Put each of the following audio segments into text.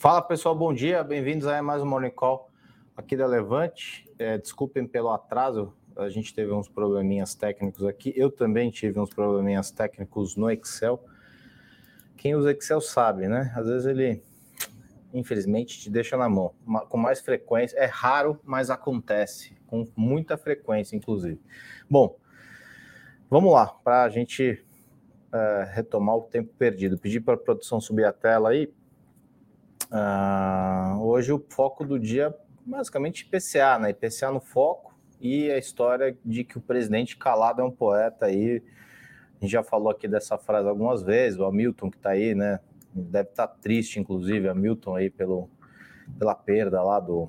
Fala pessoal, bom dia, bem-vindos a mais um Morning Call aqui da Levante. É, desculpem pelo atraso, a gente teve uns probleminhas técnicos aqui. Eu também tive uns probleminhas técnicos no Excel. Quem usa Excel sabe, né? Às vezes ele, infelizmente, te deixa na mão. Com mais frequência, é raro, mas acontece, com muita frequência, inclusive. Bom, vamos lá, para a gente uh, retomar o tempo perdido. Pedir para a produção subir a tela aí. Uh, hoje o foco do dia basicamente IPCA, né? IPCA no foco e a história de que o presidente calado é um poeta aí. A gente já falou aqui dessa frase algumas vezes, o Hamilton que está aí, né? Deve estar tá triste, inclusive, Hamilton aí pelo, pela perda lá do,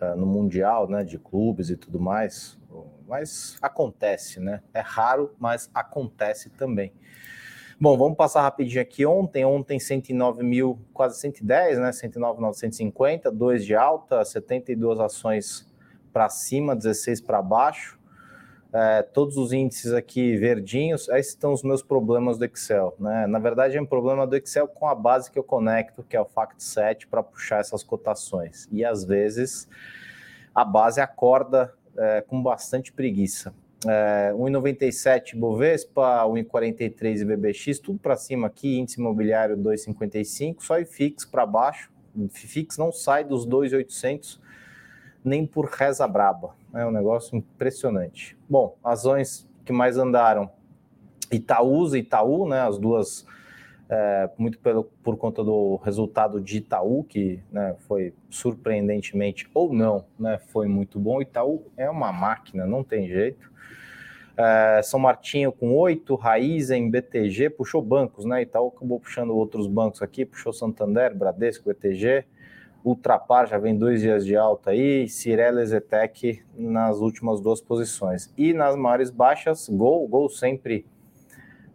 uh, no Mundial, né? De clubes e tudo mais. Mas acontece, né? É raro, mas acontece também. Bom, vamos passar rapidinho aqui. Ontem, ontem 109 mil, quase 110, né? 109,950, 2 de alta, 72 ações para cima, 16 para baixo. É, todos os índices aqui verdinhos, aí estão os meus problemas do Excel. Né? Na verdade, é um problema do Excel com a base que eu conecto, que é o FactSet, para puxar essas cotações. E às vezes a base acorda é, com bastante preguiça é, 1,97 Bovespa, 1,43 IBBX, tudo para cima aqui, índice imobiliário 2,55, só IFIX para baixo, IFIX não sai dos 2,800 nem por reza braba, é um negócio impressionante. Bom, ações que mais andaram, Itaúsa e Itaú, né, as duas, é, muito pelo, por conta do resultado de Itaú, que né, foi surpreendentemente ou não, né, foi muito bom. Itaú é uma máquina, não tem jeito. É, São Martinho com 8, Raizen, BTG, puxou bancos, né? Itaú acabou puxando outros bancos aqui, puxou Santander, Bradesco, BTG, Ultrapar já vem dois dias de alta aí, Cirela Zetec nas últimas duas posições. E nas maiores baixas, Gol, Gol sempre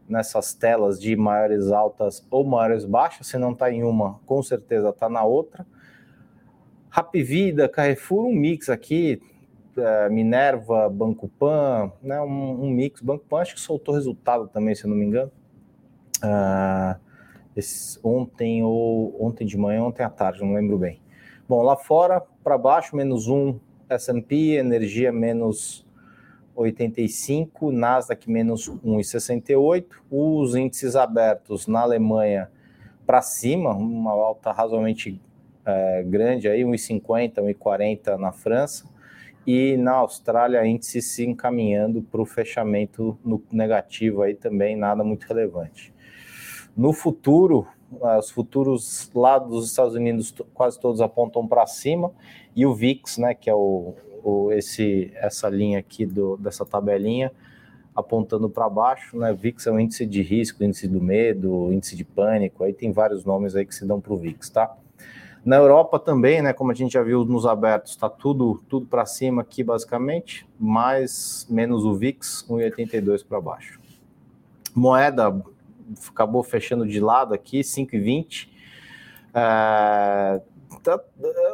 nessas telas de maiores altas ou maiores baixas, se não está em uma, com certeza está na outra. Rapvida, Carrefour, um mix aqui, Minerva, Banco Pan, né, um, um, mix. Banco Pan acho que soltou resultado também, se eu não me engano. Uh, esse, ontem ou ontem de manhã, ontem à tarde, não lembro bem. Bom, lá fora, para baixo, menos um S&P, energia menos 85, Nasdaq menos 1,68, os índices abertos na Alemanha para cima, uma alta razoavelmente é, grande aí, 1,50, 1,40 na França, e na Austrália índice se encaminhando para o fechamento no negativo aí também, nada muito relevante. No futuro, os futuros lá dos Estados Unidos quase todos apontam para cima, e o VIX, né, que é o, o, esse, essa linha aqui do, dessa tabelinha, apontando para baixo, né? VIX é o índice de risco, índice do medo, índice de pânico, aí tem vários nomes aí que se dão para o VIX, tá? Na Europa também, né, como a gente já viu nos abertos, está tudo tudo para cima aqui basicamente, mais menos o VIX, 1,82 para baixo. Moeda acabou fechando de lado aqui, 5,20. É, tá,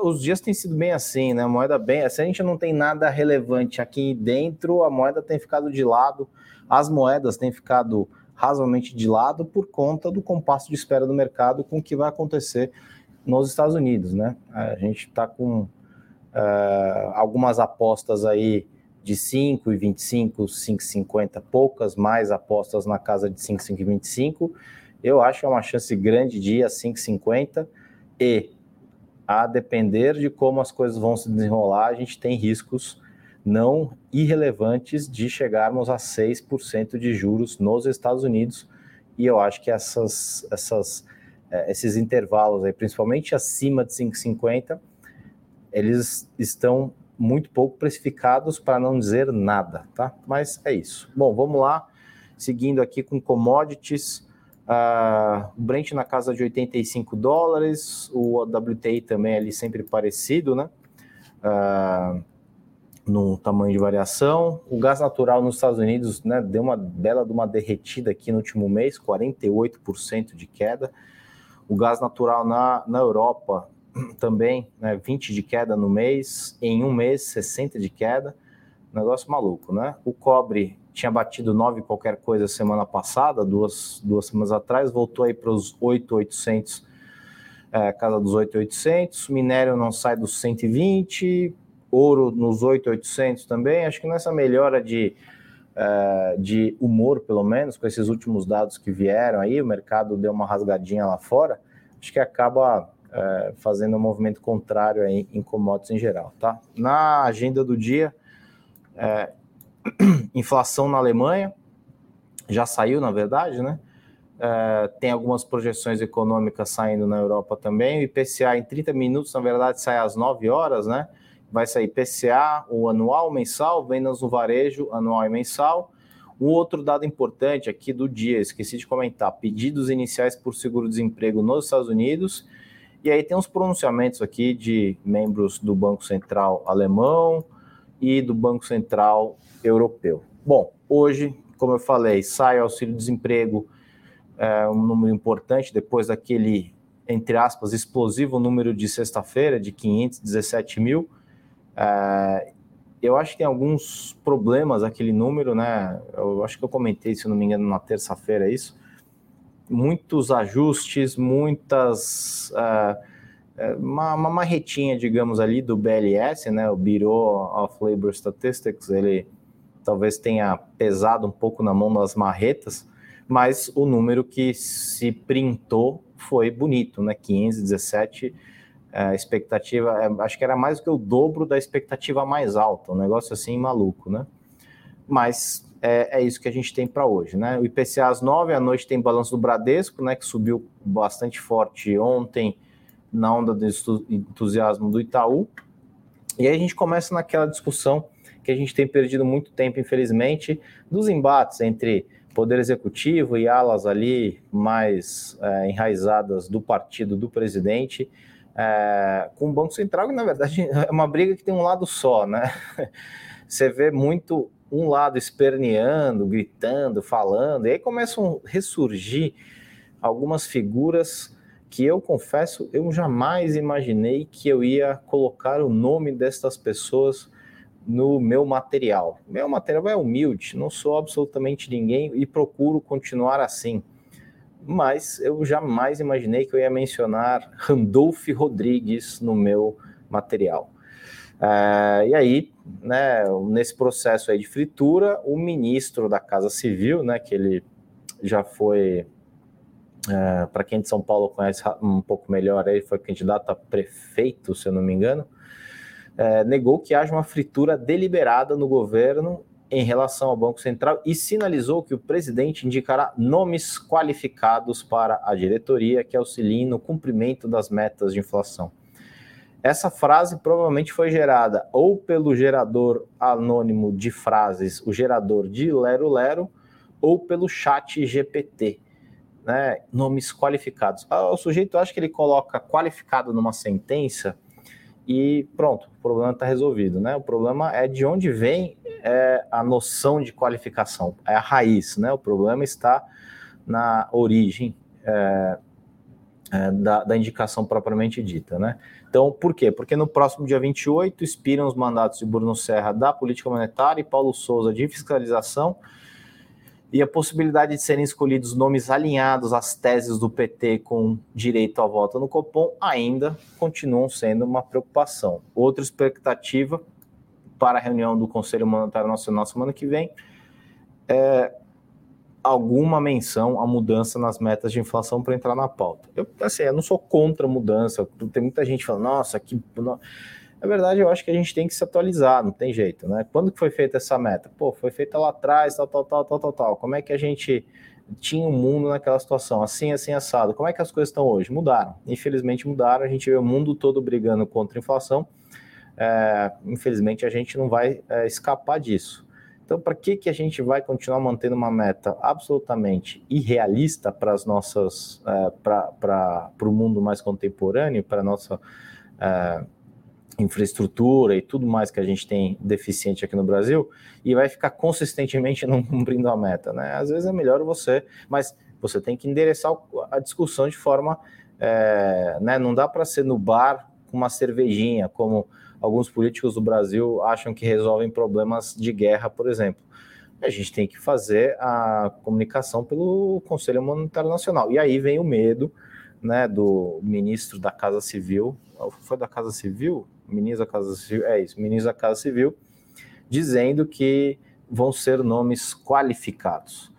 os dias têm sido bem assim, né? moeda bem. Se a gente não tem nada relevante aqui dentro, a moeda tem ficado de lado, as moedas têm ficado razoavelmente de lado por conta do compasso de espera do mercado com o que vai acontecer nos Estados Unidos, né? A gente está com uh, algumas apostas aí de 5 e 25, 5,50, poucas mais apostas na casa de 5, 5,25. Eu acho é uma chance grande de ir a 5,50 e a depender de como as coisas vão se desenrolar, a gente tem riscos não irrelevantes de chegarmos a 6% de juros nos Estados Unidos. E eu acho que essas, essas é, esses intervalos aí, principalmente acima de 5,50, eles estão muito pouco precificados para não dizer nada, tá? Mas é isso. Bom, vamos lá, seguindo aqui com commodities, uh, o Brent na casa de 85 dólares, o WTI também ali sempre parecido, né? Uh, no tamanho de variação. O gás natural nos Estados Unidos né, deu uma bela de uma derretida aqui no último mês, 48% de queda. O gás natural na, na Europa também, né, 20 de queda no mês, em um mês 60 de queda, negócio maluco, né? O cobre tinha batido 9 qualquer coisa semana passada, duas, duas semanas atrás, voltou aí para os 8,800 é, casa dos 8,800, minério não sai dos 120, ouro nos 8,800 também. Acho que nessa melhora de, é, de humor, pelo menos, com esses últimos dados que vieram aí, o mercado deu uma rasgadinha lá fora, acho que acaba é, fazendo um movimento contrário aí em commodities em geral, tá? Na agenda do dia, é, inflação na Alemanha, já saiu, na verdade, né? Tem algumas projeções econômicas saindo na Europa também. O IPCA em 30 minutos, na verdade, sai às 9 horas, né? Vai sair IPCA, o anual, mensal, vendas no varejo, anual e mensal. Um outro dado importante aqui do dia, esqueci de comentar: pedidos iniciais por seguro-desemprego nos Estados Unidos. E aí tem uns pronunciamentos aqui de membros do Banco Central alemão e do Banco Central europeu. Bom, hoje, como eu falei, sai auxílio-desemprego é, um número importante depois daquele, entre aspas, explosivo número de sexta-feira, de 517 mil. É, eu acho que tem alguns problemas aquele número, né? Eu acho que eu comentei, se não me engano, na terça-feira isso. Muitos ajustes, muitas. Uh, uma, uma marretinha, digamos, ali do BLS, né? O Bureau of Labor Statistics, ele talvez tenha pesado um pouco na mão das marretas, mas o número que se printou foi bonito, né? 15, 17, a expectativa, é, acho que era mais do que o dobro da expectativa mais alta, um negócio assim maluco, né? Mas é, é isso que a gente tem para hoje, né? O IPCA às 9 à noite tem balanço do Bradesco, né? Que subiu bastante forte ontem na onda do entusiasmo do Itaú. E aí a gente começa naquela discussão que a gente tem perdido muito tempo, infelizmente, dos embates entre poder executivo e alas ali mais é, enraizadas do partido do presidente, é, com o Banco Central, que na verdade é uma briga que tem um lado só, né? Você vê muito um lado esperneando, gritando, falando, e aí começam a ressurgir algumas figuras que eu confesso, eu jamais imaginei que eu ia colocar o nome destas pessoas no meu material. Meu material é humilde, não sou absolutamente ninguém e procuro continuar assim. Mas eu jamais imaginei que eu ia mencionar Randolph Rodrigues no meu material. É, e aí, né, nesse processo aí de fritura, o ministro da Casa Civil, né, que ele já foi, é, para quem de São Paulo conhece um pouco melhor, ele foi candidato a prefeito, se eu não me engano, é, negou que haja uma fritura deliberada no governo em relação ao Banco Central e sinalizou que o presidente indicará nomes qualificados para a diretoria que auxiliem no cumprimento das metas de inflação. Essa frase provavelmente foi gerada ou pelo gerador anônimo de frases, o gerador de Lero Lero, ou pelo chat GPT. Né? Nomes qualificados. Ah, o sujeito acha que ele coloca qualificado numa sentença e pronto, o problema está resolvido, né? O problema é de onde vem é, a noção de qualificação, é a raiz, né? O problema está na origem é, é, da, da, indicação propriamente dita, né? Então, por quê? Porque no próximo dia 28 expiram os mandatos de Bruno Serra da política monetária e Paulo Souza de fiscalização, e a possibilidade de serem escolhidos nomes alinhados às teses do PT com direito à volta no Copom ainda continuam sendo uma preocupação. Outra expectativa para a reunião do Conselho Monetário Nacional semana que vem é alguma menção à mudança nas metas de inflação para entrar na pauta. Eu, assim, eu não sou contra a mudança, tem muita gente falando, nossa, que... Na verdade, eu acho que a gente tem que se atualizar, não tem jeito, né? Quando que foi feita essa meta? Pô, foi feita lá atrás, tal, tal, tal, tal, tal, tal. Como é que a gente tinha o um mundo naquela situação, assim, assim, assado? Como é que as coisas estão hoje? Mudaram. Infelizmente mudaram, a gente vê o mundo todo brigando contra a inflação. É, infelizmente a gente não vai é, escapar disso. Então, para que, que a gente vai continuar mantendo uma meta absolutamente irrealista para as nossas, é, para o mundo mais contemporâneo, para a nossa é, infraestrutura e tudo mais que a gente tem deficiente aqui no Brasil e vai ficar consistentemente não cumprindo a meta, né? Às vezes é melhor você, mas você tem que endereçar a discussão de forma, é, né? Não dá para ser no bar com uma cervejinha, como alguns políticos do Brasil acham que resolvem problemas de guerra, por exemplo. A gente tem que fazer a comunicação pelo Conselho Monetário Nacional. E aí vem o medo né, do ministro da Casa Civil, foi da Casa Civil? Ministro da Casa Civil, é isso, ministro da Casa Civil, dizendo que vão ser nomes qualificados.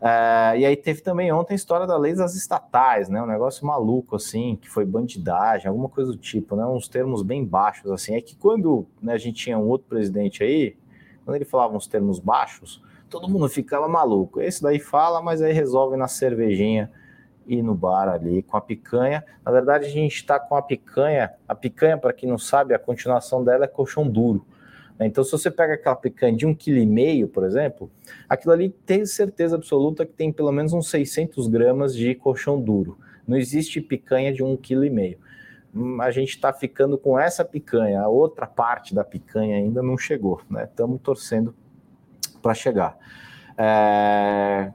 É, e aí teve também ontem a história da lei das estatais, né? Um negócio maluco, assim, que foi bandidagem, alguma coisa do tipo, né? Uns termos bem baixos, assim. É que quando né, a gente tinha um outro presidente aí, quando ele falava uns termos baixos, todo mundo ficava maluco. Esse daí fala, mas aí resolve na cervejinha e no bar ali com a picanha. Na verdade, a gente está com a picanha. A picanha, para quem não sabe, a continuação dela é colchão duro. Né? Então, se você pega aquela picanha de um quilo e meio, por exemplo, aquilo ali tem certeza absoluta que tem pelo menos uns 600 gramas de colchão duro. Não existe picanha de um quilo e meio. Hum, a gente está ficando com essa picanha, a outra parte da picanha ainda não chegou, né? Estamos torcendo para chegar. É...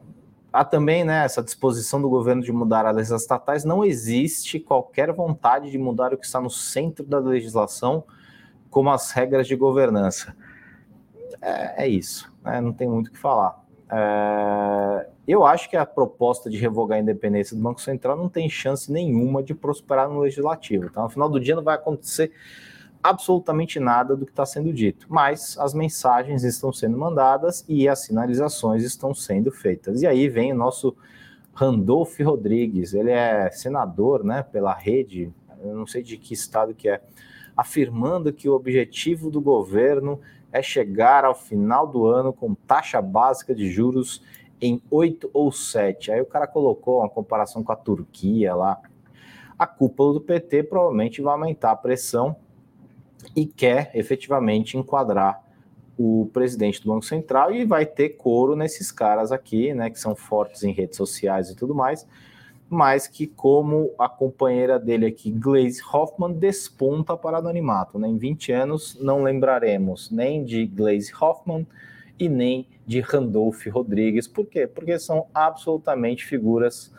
Há também né, essa disposição do governo de mudar as leis estatais. Não existe qualquer vontade de mudar o que está no centro da legislação, como as regras de governança. É, é isso, né? não tem muito o que falar. É, eu acho que a proposta de revogar a independência do Banco Central não tem chance nenhuma de prosperar no legislativo. Então, no final do dia, não vai acontecer absolutamente nada do que está sendo dito, mas as mensagens estão sendo mandadas e as sinalizações estão sendo feitas. E aí vem o nosso Randolph Rodrigues, ele é senador, né, pela rede, eu não sei de que estado que é, afirmando que o objetivo do governo é chegar ao final do ano com taxa básica de juros em 8 ou 7. Aí o cara colocou uma comparação com a Turquia lá. A cúpula do PT provavelmente vai aumentar a pressão e quer efetivamente enquadrar o presidente do Banco Central e vai ter coro nesses caras aqui, né, que são fortes em redes sociais e tudo mais, mas que, como a companheira dele aqui, Glaze Hoffman, desponta para anonimato. Né? Em 20 anos não lembraremos nem de Glaze Hoffman e nem de Randolph Rodrigues. Por quê? Porque são absolutamente figuras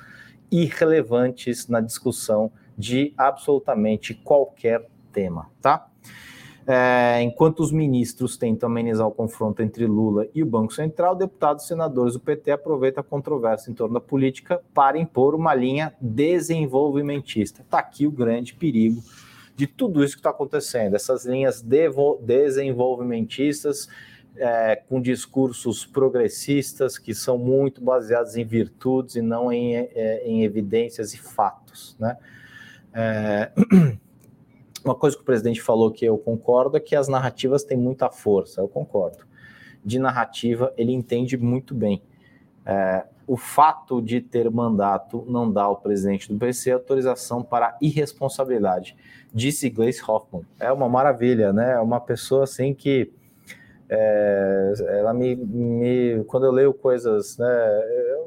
irrelevantes na discussão de absolutamente qualquer tema, tá? É, enquanto os ministros tentam amenizar o confronto entre Lula e o Banco Central, deputados e senadores do PT aproveitam a controvérsia em torno da política para impor uma linha desenvolvimentista. Está aqui o grande perigo de tudo isso que está acontecendo, essas linhas desenvolvimentistas é, com discursos progressistas que são muito baseados em virtudes e não em, é, em evidências e fatos, né? É... Uma coisa que o presidente falou que eu concordo é que as narrativas têm muita força, eu concordo. De narrativa, ele entende muito bem. É, o fato de ter mandato não dá ao presidente do PC autorização para irresponsabilidade, disse Gleice Hoffmann. É uma maravilha, né? É uma pessoa assim que é, ela me, me, quando eu leio coisas, né?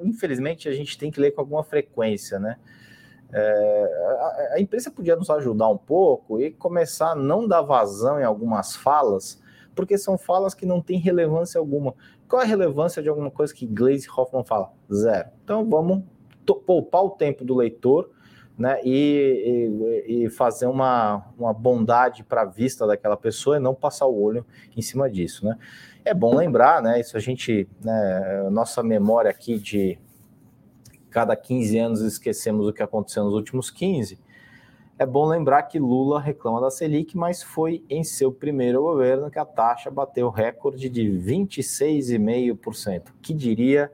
Infelizmente a gente tem que ler com alguma frequência, né? É, a, a, imprensa podia nos ajudar um pouco e começar a não dar vazão em algumas falas, porque são falas que não têm relevância alguma. Qual é a relevância de alguma coisa que Glaze Hoffman fala? Zero. Então vamos poupar o tempo do leitor né, e, e, e fazer uma, uma bondade para a vista daquela pessoa e não passar o olho em cima disso. Né? É bom lembrar, né, isso a gente, né, nossa memória aqui de cada 15 anos esquecemos o que aconteceu nos últimos 15, é bom lembrar que Lula reclama da Selic, mas foi em seu primeiro governo que a taxa bateu recorde de 26,5%. Que diria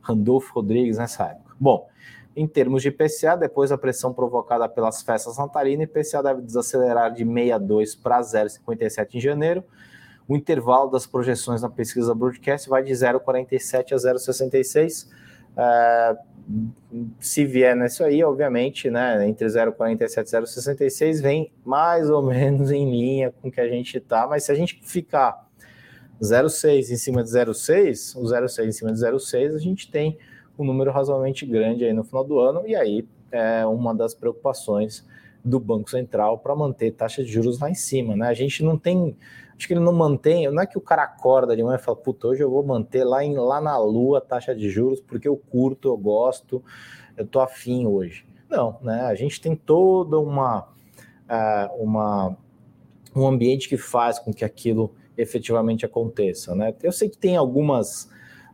Randolfo Rodrigues nessa época? Bom, em termos de IPCA, depois da pressão provocada pelas festas natalinas, IPCA deve desacelerar de 6,2 para 0,57 em janeiro. O intervalo das projeções na pesquisa Broadcast vai de 0,47 a 0,66. É, se vier nisso aí, obviamente, né, entre 0,47 e 0,66 vem mais ou menos em linha com o que a gente está, mas se a gente ficar 0,6 em cima de 0,6, o 0,6 em cima de 0,6, a gente tem um número razoavelmente grande aí no final do ano, e aí é uma das preocupações do Banco Central para manter taxa de juros lá em cima, né? A gente não tem Acho que ele não mantém, não é que o cara acorda de manhã e fala, puta, hoje eu vou manter lá, em, lá na lua a taxa de juros porque eu curto, eu gosto, eu tô afim hoje. Não, né? A gente tem toda uma, uh, uma um ambiente que faz com que aquilo efetivamente aconteça, né? Eu sei que tem algumas,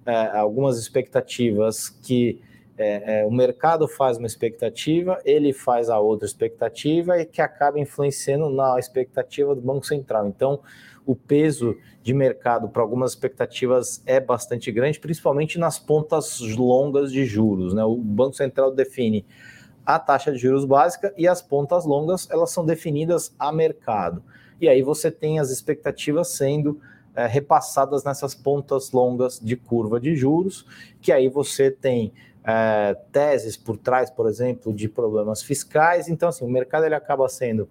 uh, algumas expectativas que É, é, o mercado faz uma expectativa, ele faz a outra expectativa e que acaba influenciando na expectativa do Banco Central. Então, o peso de mercado para algumas expectativas é bastante grande, principalmente nas pontas longas de juros. Né? O Banco Central define a taxa de juros básica e as pontas longas elas são definidas a mercado. E aí você tem as expectativas sendo é, repassadas nessas pontas longas de curva de juros, que aí você tem é, teses por trás, por exemplo, de problemas fiscais. Então, assim, o mercado ele acaba sendo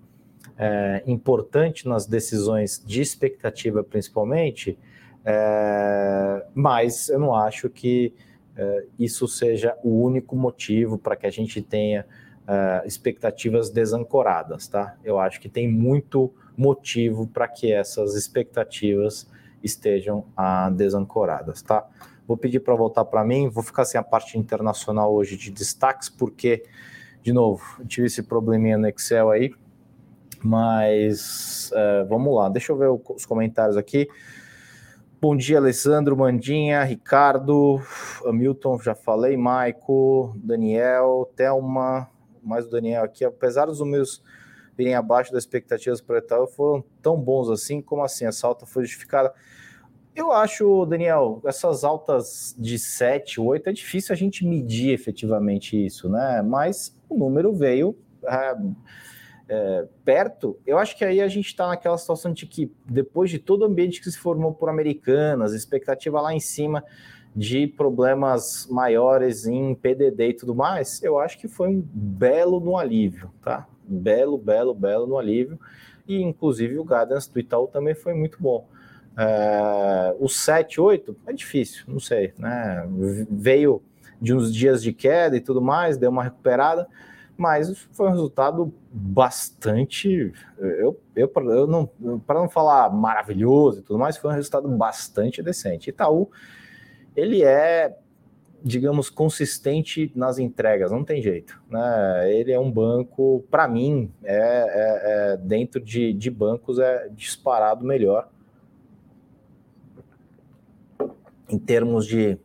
é, importante nas decisões de expectativa, principalmente, é, mas eu não acho que é, isso seja o único motivo para que a gente tenha é, expectativas desancoradas, tá? Eu acho que tem muito motivo para que essas expectativas estejam ah, desancoradas, tá? Vou pedir para voltar para mim, vou ficar sem a parte internacional hoje de destaques, porque, de novo, tive esse probleminha no Excel aí, mas uh, vamos lá, deixa eu ver os comentários aqui. Bom dia, Alessandro, Mandinha, Ricardo, Hamilton, já falei, Maico, Daniel, Thelma, mais o Daniel aqui. Apesar dos meus virem abaixo das expectativas projetadas, foram tão bons assim, como assim? Essa alta foi justificada? Eu acho, Daniel, essas altas de 7, 8, é difícil a gente medir efetivamente isso, né? Mas o número veio. É, é, perto, eu acho que aí a gente está naquela situação de que, depois de todo o ambiente que se formou por americanas, expectativa lá em cima de problemas maiores em PDD e tudo mais, eu acho que foi um belo no alívio, tá? Belo, belo, belo no alívio. E, inclusive, o guidance do Itaú também foi muito bom. É, o 7, 8 é difícil, não sei, né? Veio de uns dias de queda e tudo mais, deu uma recuperada, mas foi um resultado bastante. Eu, eu, eu não, para não falar maravilhoso e tudo mais, foi um resultado bastante decente. Itaú, ele é, digamos, consistente nas entregas, não tem jeito. Né? Ele é um banco, para mim, é, é, é, dentro de, de bancos, é disparado melhor. Em termos de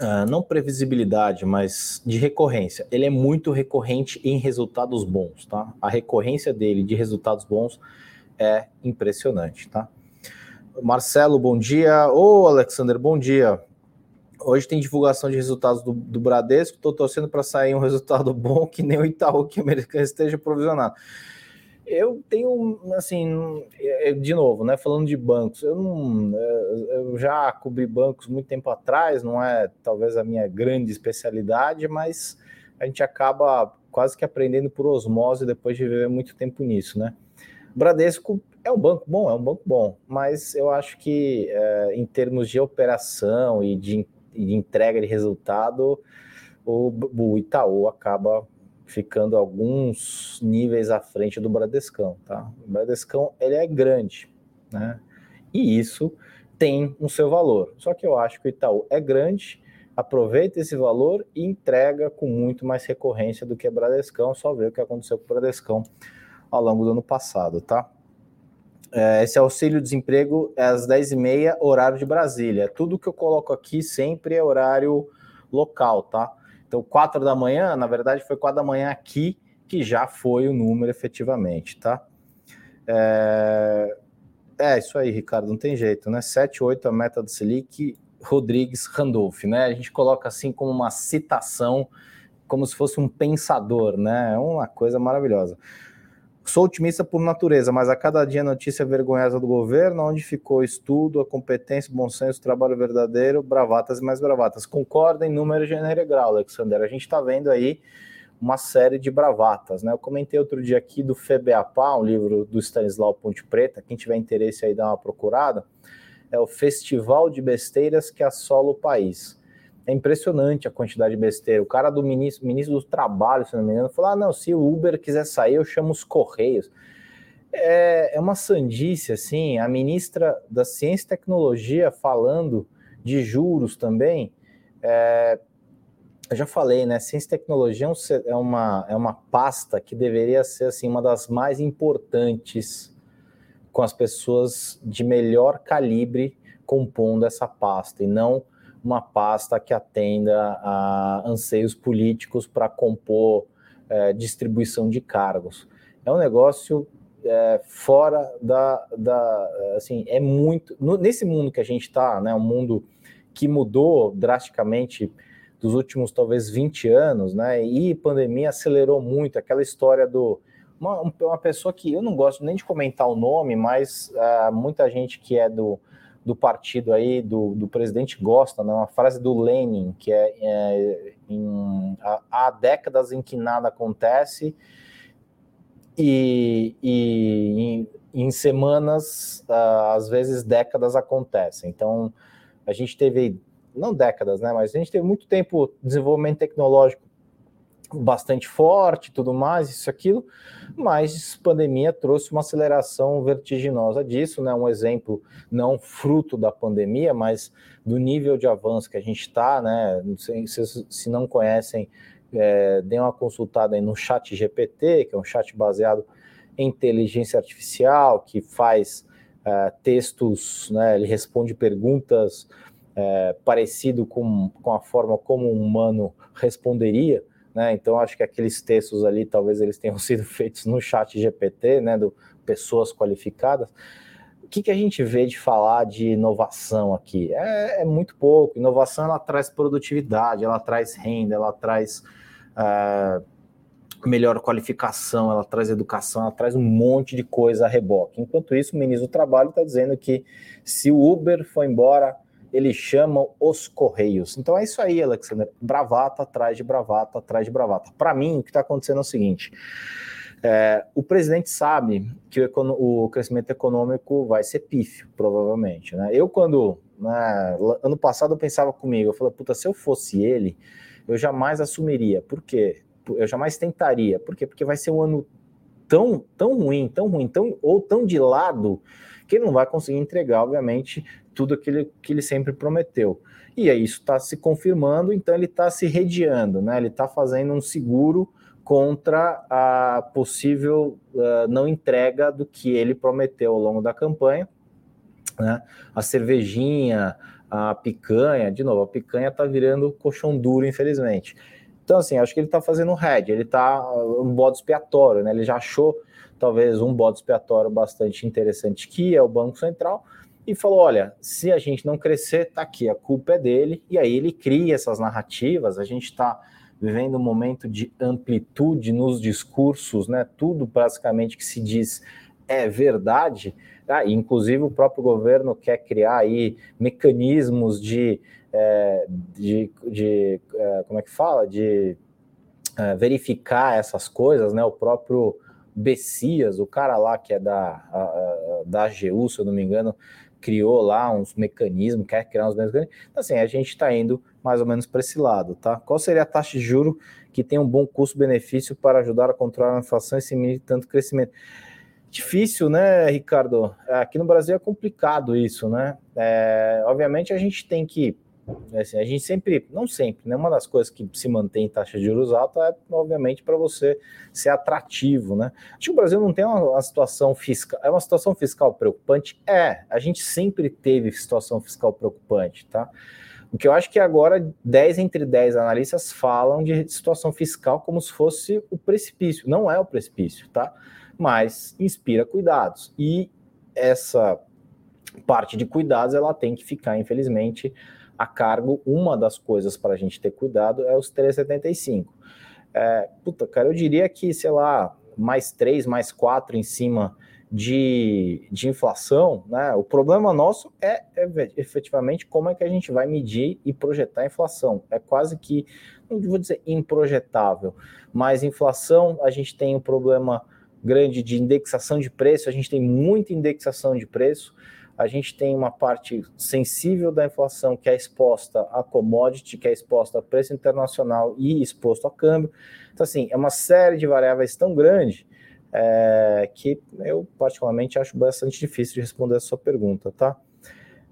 uh, não previsibilidade, mas de recorrência. Ele é muito recorrente em resultados bons, tá? A recorrência dele de resultados bons é impressionante, tá? Marcelo, bom dia. Ô, Alexander, bom dia. Hoje tem divulgação de resultados do, do Bradesco. Estou torcendo para sair um resultado bom que nem o Itaú que o americano esteja provisionado. Eu tenho, assim, é, de novo, né, falando de bancos, eu, não, é, eu já cobri bancos muito tempo atrás, não é talvez a minha grande especialidade, mas a gente acaba quase que aprendendo por osmose depois de viver muito tempo nisso, né? Bradesco é um banco bom, é um banco bom, mas eu acho que é, em termos de operação e de, de entrega de resultado, o, o Itaú acaba ficando alguns níveis à frente do Bradescão, tá? O Bradescão, ele é grande, né? E isso tem um seu valor. Só que eu acho que o Itaú é grande, aproveita esse valor e entrega com muito mais recorrência do que o Bradescão. Só ver o que aconteceu com o Bradescão ao longo do ano passado, tá? É, esse auxílio-desemprego é às 10h30, horário de Brasília. Tudo que eu coloco aqui sempre é horário local, tá? Então, 4 da manhã, na verdade, foi 4 da manhã aqui que já foi o número efetivamente, tá? É, é isso aí, Ricardo, não tem jeito, né? 7, 8 a meta do Selic, Rodrigues Randolph, né? A gente coloca assim como uma citação, como se fosse um pensador, né? É uma coisa maravilhosa. Sou otimista por natureza, mas a cada dia notícia vergonhosa do governo, onde ficou estudo, a competência, bom senso, trabalho verdadeiro, bravatas e mais bravatas. Concorda em número, grau, Alexander. A gente está vendo aí uma série de bravatas, né? Eu comentei outro dia aqui do FEBEAPA, um livro do Stanislau Ponte Preta, quem tiver interesse aí dá uma procurada, é o Festival de Besteiras que assola o país é impressionante a quantidade de besteira. O cara do ministro, ministro do Trabalho, se não me engano, falou: ah, não, se o Uber quiser sair, eu chamo os Correios. É, é uma sandice, assim. A ministra da Ciência e Tecnologia falando de juros também. É, eu já falei, né? Ciência e tecnologia é, é uma, é uma pasta que deveria ser assim, uma das mais importantes com as pessoas de melhor calibre compondo essa pasta, e não uma pasta que atenda a anseios políticos para compor é, distribuição de cargos. É um negócio é, fora da, da. Assim, é muito. No, nesse mundo que a gente está, né, um mundo que mudou drasticamente dos últimos talvez 20 anos, né? E pandemia acelerou muito aquela história do uma, uma pessoa que eu não gosto nem de comentar o nome, mas uh, muita gente que é do, do partido aí, do, do presidente gosta, né? Uma frase do Lenin, que é, é em, há, décadas em que nada acontece e, e em, em semanas, uh, às vezes décadas acontecem. Então, a gente teve, não décadas, né? Mas a gente teve muito tempo desenvolvimento tecnológico bastante forte, tudo mais, isso, aquilo, mas pandemia trouxe uma aceleração vertiginosa disso, né? Um exemplo, não fruto da pandemia, mas do nível de avanço que a gente está, né? Se, se não conhecem, é, uma consultada aí no chat GPT, que é um chat baseado em inteligência artificial, que faz é, textos, né? Ele responde perguntas é, parecido com, com a forma como um humano responderia, né? Então acho que aqueles textos ali, talvez eles tenham sido feitos no chat GPT, né? Do pessoas qualificadas. O que, que a gente vê de falar de inovação aqui? É, é muito pouco. Inovação ela traz produtividade, ela traz renda, ela traz uh, melhor qualificação, ela traz educação, ela traz um monte de coisa a reboque. Enquanto isso, o ministro do Trabalho está dizendo que se o Uber for embora, eles chamam os Correios. Então é isso aí, Alexander. Bravata atrás de bravata atrás de bravata. Para mim, o que está acontecendo é o seguinte: é, o presidente sabe que o, o, crescimento econômico vai ser pífio, provavelmente. Né? Eu, quando. Né, ano passado, eu pensava comigo, eu falei, puta, se eu fosse ele, eu jamais assumiria. Por quê? Eu jamais tentaria. Por quê? Porque vai ser um ano tão, tão ruim, tão ruim, tão, ou tão de lado, que ele não vai conseguir entregar, obviamente, tudo aquilo que ele sempre prometeu. E aí isso está se confirmando, então ele está se rediando, né? Ele está fazendo um seguro contra a possível uh, não entrega do que ele prometeu ao longo da campanha. Né? A cervejinha, a picanha, de novo, a picanha está virando colchão duro, infelizmente. Então, assim, acho que ele está fazendo um head, ele está um bode expiatório, né? Ele já achou talvez um bode expiatório bastante interessante, que é o Banco Central, e falou: olha, se a gente não crescer, tá aqui, a culpa é dele. E aí ele cria essas narrativas. A gente está vivendo um momento de amplitude nos discursos, né? Tudo basicamente que se diz é verdade. Ah, inclusive o próprio governo quer criar aí mecanismos de, é, de, de é, como é que fala, de é, verificar essas coisas, né? O próprio Bessias, o cara lá que é da, a, a, da AGU, se eu não me engano, criou lá uns mecanismos, quer criar uns mecanismos. Então, assim, a gente está indo mais ou menos para esse lado, tá? Qual seria a taxa de juro que tem um bom custo-benefício para ajudar a controlar a inflação e se tanto crescimento? Difícil, né, Ricardo? Aqui no Brasil é complicado isso, né? É, obviamente a gente tem que assim, a gente sempre, não sempre, né? Uma das coisas que se mantém em taxa de juros alta é, obviamente, para você ser atrativo, né? Acho que o Brasil não tem uma, uma, situação fiscal. É uma situação fiscal preocupante? É, a gente sempre teve situação fiscal preocupante, tá? O que eu acho que agora 10 entre 10 analistas falam de situação fiscal como se fosse o precipício. Não é o precipício, tá? Mas inspira cuidados. E essa parte de cuidados ela tem que ficar, infelizmente, a cargo, uma das coisas para a gente ter cuidado é os 3,75. É, puta, cara, eu diria que, sei lá, mais 3, mais 4 em cima de, de inflação, né? O problema nosso é, é, efetivamente como é que a gente vai medir e projetar a inflação. É quase que, não vou dizer improjetável, mas inflação, a gente tem um problema grande de indexação de preço, a gente tem muita indexação de preço a gente tem uma parte sensível da inflação que é exposta a commodity, que é exposta a preço internacional e exposto a câmbio. Então, assim, é uma série de variáveis tão grande é, que eu, particularmente, acho bastante difícil de responder a sua pergunta, tá?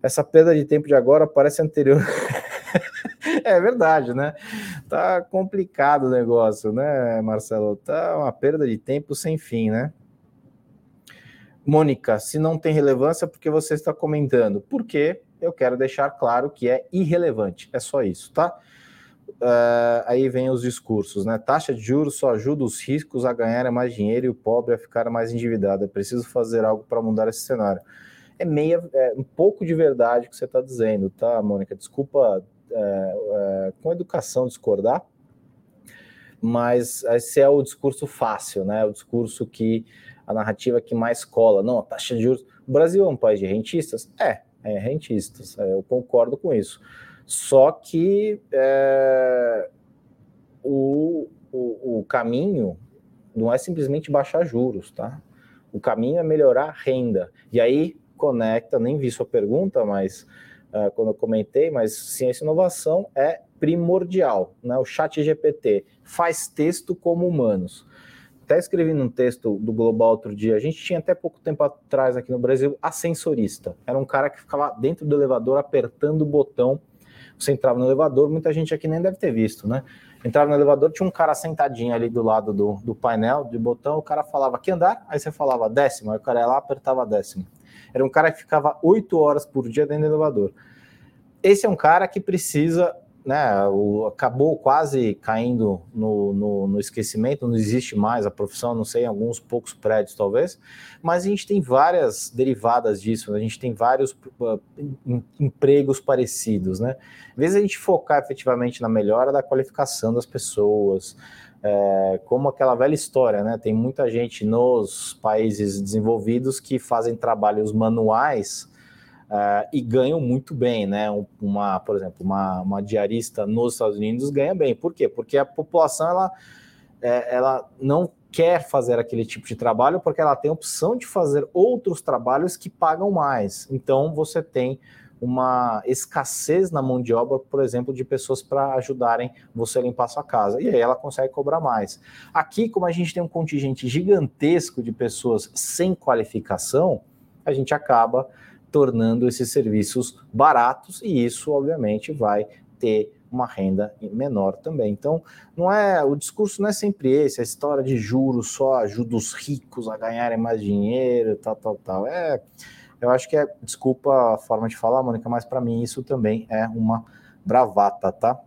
Essa perda de tempo de agora parece anterior. é verdade, né? Tá complicado o negócio, né, Marcelo? Tá uma perda de tempo sem fim, né? Mônica, se não tem relevância, porque você está comentando? Porque eu quero deixar claro que é irrelevante. É só isso, tá? Uh, aí vem os discursos, né? Taxa de juros só ajuda os ricos a ganhar mais dinheiro e o pobre a ficar mais endividado. É preciso fazer algo para mudar esse cenário. É meia, é um pouco de verdade que você está dizendo, tá, Mônica? Desculpa é, é, com educação discordar, mas esse é o discurso fácil, né? O discurso que a narrativa que mais cola. Não, a taxa de juros. O Brasil é um país de rentistas? É, é rentistas. É, eu concordo com isso. Só que é, o, o, o caminho não é simplesmente baixar juros, tá? O caminho é melhorar a renda. E aí conecta, nem vi sua pergunta, mas uh, quando eu comentei, mas ciência e inovação é primordial, né? O chat GPT faz texto como humanos. Até escrevi num texto do Global outro dia, a gente tinha até pouco tempo atrás aqui no Brasil ascensorista. Era um cara que ficava dentro do elevador apertando o botão você entrava no elevador, muita gente aqui nem deve ter visto, né? Entrava no elevador, tinha um cara sentadinho ali do lado do, do painel de botão, o cara falava que andar, aí você falava décimo, aí o cara ia lá apertava décimo. Era um cara que ficava oito horas por dia dentro do elevador. Esse é um cara que precisa né, o, acabou quase caindo no, no, no, esquecimento, não existe mais a profissão, não sei, em alguns poucos prédios talvez, mas a gente tem várias derivadas disso, né? a gente tem vários em, empregos parecidos, né? Às vezes a gente focar efetivamente na melhora da qualificação das pessoas, é, como aquela velha história, né? Tem muita gente nos países desenvolvidos que fazem trabalhos manuais Uh, e ganham muito bem, né? Uma, por exemplo, uma, uma diarista nos Estados Unidos ganha bem. Por quê? Porque a população ela, é, ela não quer fazer aquele tipo de trabalho porque ela tem opção de fazer outros trabalhos que pagam mais. Então você tem uma escassez na mão de obra, por exemplo, de pessoas para ajudarem você a limpar sua casa. E aí ela consegue cobrar mais. Aqui, como a gente tem um contingente gigantesco de pessoas sem qualificação, a gente acaba tornando esses serviços baratos e isso, obviamente, vai ter uma renda menor também. Então, não é o discurso não é sempre esse, a história de juros só ajuda os ricos a ganharem mais dinheiro, tal, tal, tal. É, eu acho que é, desculpa a forma de falar, Mônica, mas para mim isso também é uma bravata, tá?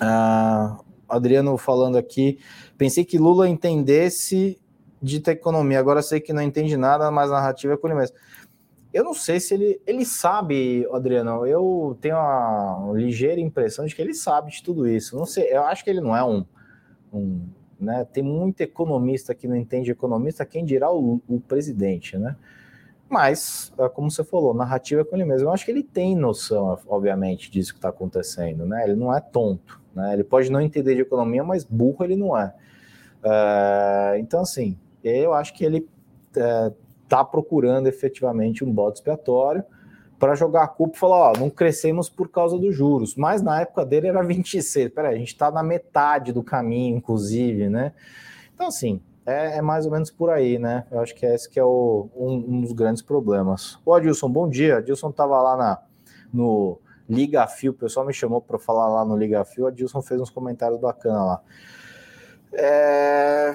Ah, Adriano falando aqui, pensei que Lula entendesse de economia, agora sei que não entende nada, mas a narrativa é com ele mesmo. Eu não sei se ele, ele sabe, Adriano. Eu tenho uma ligeira impressão de que ele sabe de tudo isso. Não sei, eu acho que ele não é um, um né? Tem muito economista que não entende economista, quem dirá o, o presidente, né? Mas, é como você falou, narrativa é com ele mesmo. Eu acho que ele tem noção, obviamente, disso que está acontecendo, né? Ele não é tonto, né? Ele pode não entender de economia, mas burro ele não é. é então, assim, eu acho que ele é, está procurando efetivamente um bode expiatório para jogar a culpa e falar: ó, não crescemos por causa dos juros. Mas na época dele era 26. Peraí, a gente está na metade do caminho, inclusive, né? Então, assim, é, é, mais ou menos por aí, né? Eu acho que esse que é o, um, um, dos grandes problemas. Ô, Adilson, bom dia. Adilson estava lá na, no Liga Fio, o pessoal me chamou para falar lá no Liga Fio. Adilson fez uns comentários bacanas lá. É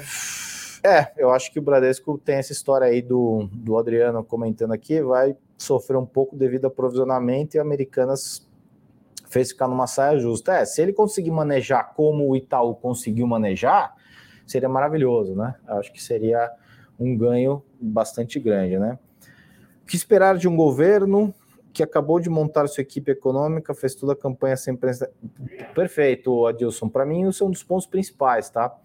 é, eu acho que o Bradesco tem essa história aí do, do Adriano comentando aqui, vai sofrer um pouco devido a provisionamento e Americanas fez ficar numa saia justa. É, se ele conseguir manejar como o Itaú conseguiu manejar, seria maravilhoso, né? Acho que seria um ganho bastante grande, né? O que esperar de um governo que acabou de montar sua equipe econômica, fez toda a campanha sem presença. Perfeito, Adilson. Para mim, isso é um dos pontos principais, tá?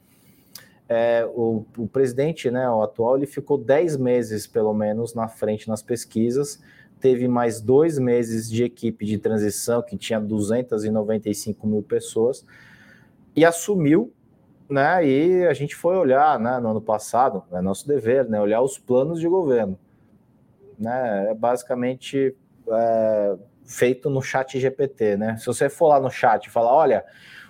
É, o, o, presidente, né, o atual, ele ficou 10 meses, pelo menos, na frente nas pesquisas, teve mais dois meses de equipe de transição, que tinha 295 mil pessoas, e assumiu, né, e a gente foi olhar, né, no ano passado, é nosso dever, né, olhar os planos de governo, né, é basicamente é, feito no chat GPT, né, se você for lá no chat e falar, olha,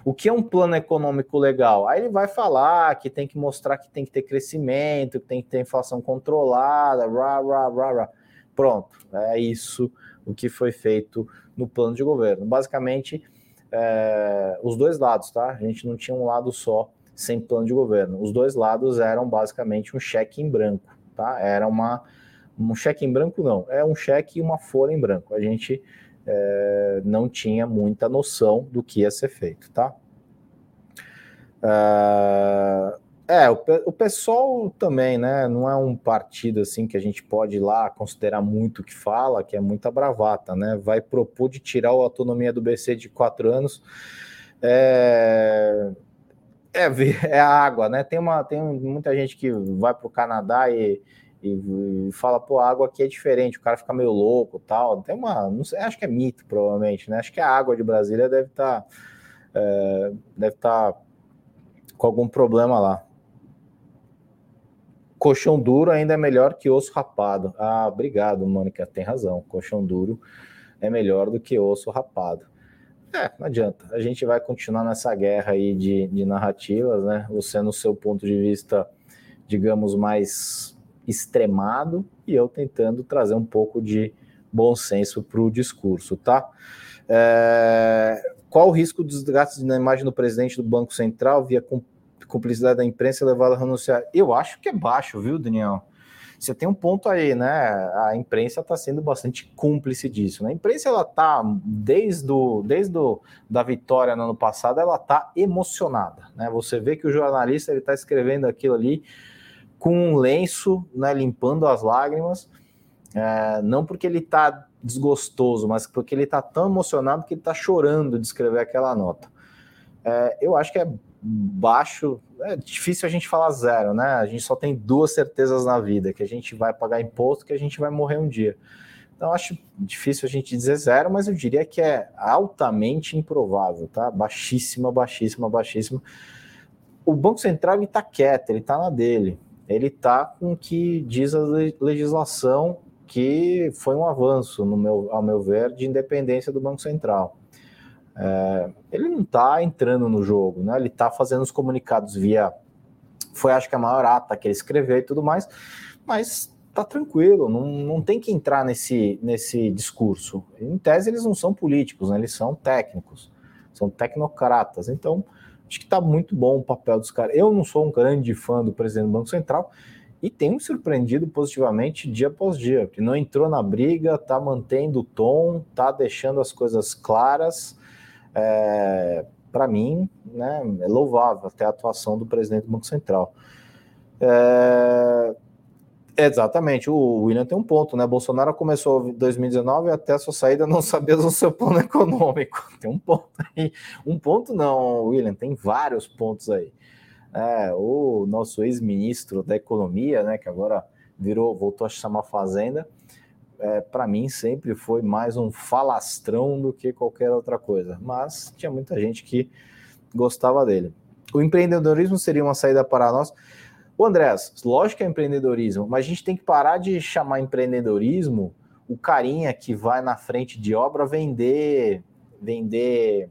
o que é um plano econômico legal? Aí ele vai falar que tem que mostrar que tem que ter crescimento, que tem que ter inflação controlada, rá, rá, rá, rá. Pronto, é isso o que foi feito no plano de governo. Basicamente, é, os dois lados, tá? A gente não tinha um lado só sem plano de governo. Os dois lados eram basicamente um cheque em branco, tá? Era uma um cheque em branco não, é um cheque e uma folha em branco. A gente é, não tinha muita noção do que ia ser feito, tá? Uh, é, o, o pessoal também, né? Não é um partido assim que a gente pode ir lá considerar muito o que fala, que é muita bravata, né? Vai propor de tirar a autonomia do BC de quatro anos. É, é, é a água, né? Tem, uma, tem muita gente que vai para o Canadá e, e, e, fala, pô, a água aqui é diferente, o cara fica meio louco tal. Tem uma, não sei, acho que é mito, provavelmente, né? Acho que a água de Brasília deve estar. Tá, é, deve estar tá com algum problema lá. Colchão duro ainda é melhor que osso rapado. Ah, obrigado, Mônica, tem razão. Colchão duro é melhor do que osso rapado. É, não adianta. A gente vai continuar nessa guerra aí de, de narrativas, né? Você no seu ponto de vista, digamos, mais extremado, e eu tentando trazer um pouco de bom senso para o discurso, tá? É... Qual o risco dos gastos na imagem do presidente do Banco Central via cumplicidade da imprensa levá-la a renunciar? Eu acho que é baixo, viu, Daniel? Você tem um ponto aí, né? A imprensa está sendo bastante cúmplice disso. Né? A imprensa ela tá desde do, desde do, da vitória no ano passado, ela tá emocionada, né? Você vê que o jornalista ele está escrevendo aquilo ali com um lenço, né? Limpando as lágrimas, é, não porque ele está desgostoso, mas porque ele está tão emocionado que ele está chorando de escrever aquela nota. É, eu acho que é baixo, é difícil a gente falar zero, né? A gente só tem duas certezas na vida, que a gente vai pagar imposto, que a gente vai morrer um dia. Então acho difícil a gente dizer zero, mas eu diria que é altamente improvável, tá? Baixíssima, baixíssima, baixíssima. O Banco Central ele tá quieto, ele tá na dele. Ele tá com o que diz a legislação que foi um avanço, no meu, ao meu ver, de independência do Banco Central. É, ele não está entrando no jogo, né? Ele está fazendo os comunicados via. Foi, acho que, a maior ata que ele escreveu e tudo mais, mas tá tranquilo, não, não tem que entrar nesse, nesse discurso. Em tese, eles não são políticos, né? eles são técnicos, são tecnocratas. Então, acho que está muito bom o papel dos caras. Eu não sou um grande fã do presidente do Banco Central e tenho me surpreendido positivamente dia após dia, que não entrou na briga, está mantendo o tom, está deixando as coisas claras é, para mim, né, é louvável até a atuação do presidente do Banco Central. É, exatamente, o William tem um ponto, né? Bolsonaro começou em 2019 até a sua saída não sabia do seu plano econômico. Tem um ponto aí. Um ponto não, William, tem vários pontos aí. É, o nosso ex-ministro da Economia, né, que agora virou, voltou a chamar Fazenda, é, para mim sempre foi mais um falastrão do que qualquer outra coisa, mas tinha muita gente que gostava dele. O empreendedorismo seria uma saída para nós. O Andrés, lógico que é empreendedorismo, mas a gente tem que parar de chamar empreendedorismo o carinha que vai na frente de obra vender vender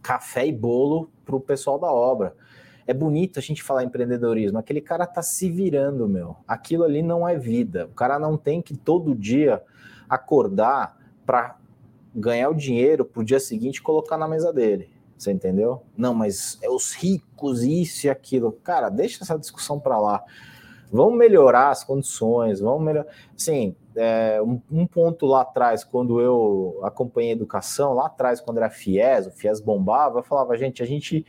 café e bolo para o pessoal da obra é bonito a gente falar empreendedorismo. Aquele cara tá se virando, meu. Aquilo ali não é vida. O cara não tem que todo dia acordar para ganhar o dinheiro pro dia seguinte colocar na mesa dele. Você entendeu? Não, mas é os ricos, isso e aquilo. Cara, deixa essa discussão para lá. Vamos melhorar as condições, vamos melhorar. Sim, é, um, um, ponto lá atrás, quando eu acompanhei educação, lá atrás, quando era FIES, o FIES bombava, eu falava, gente, a gente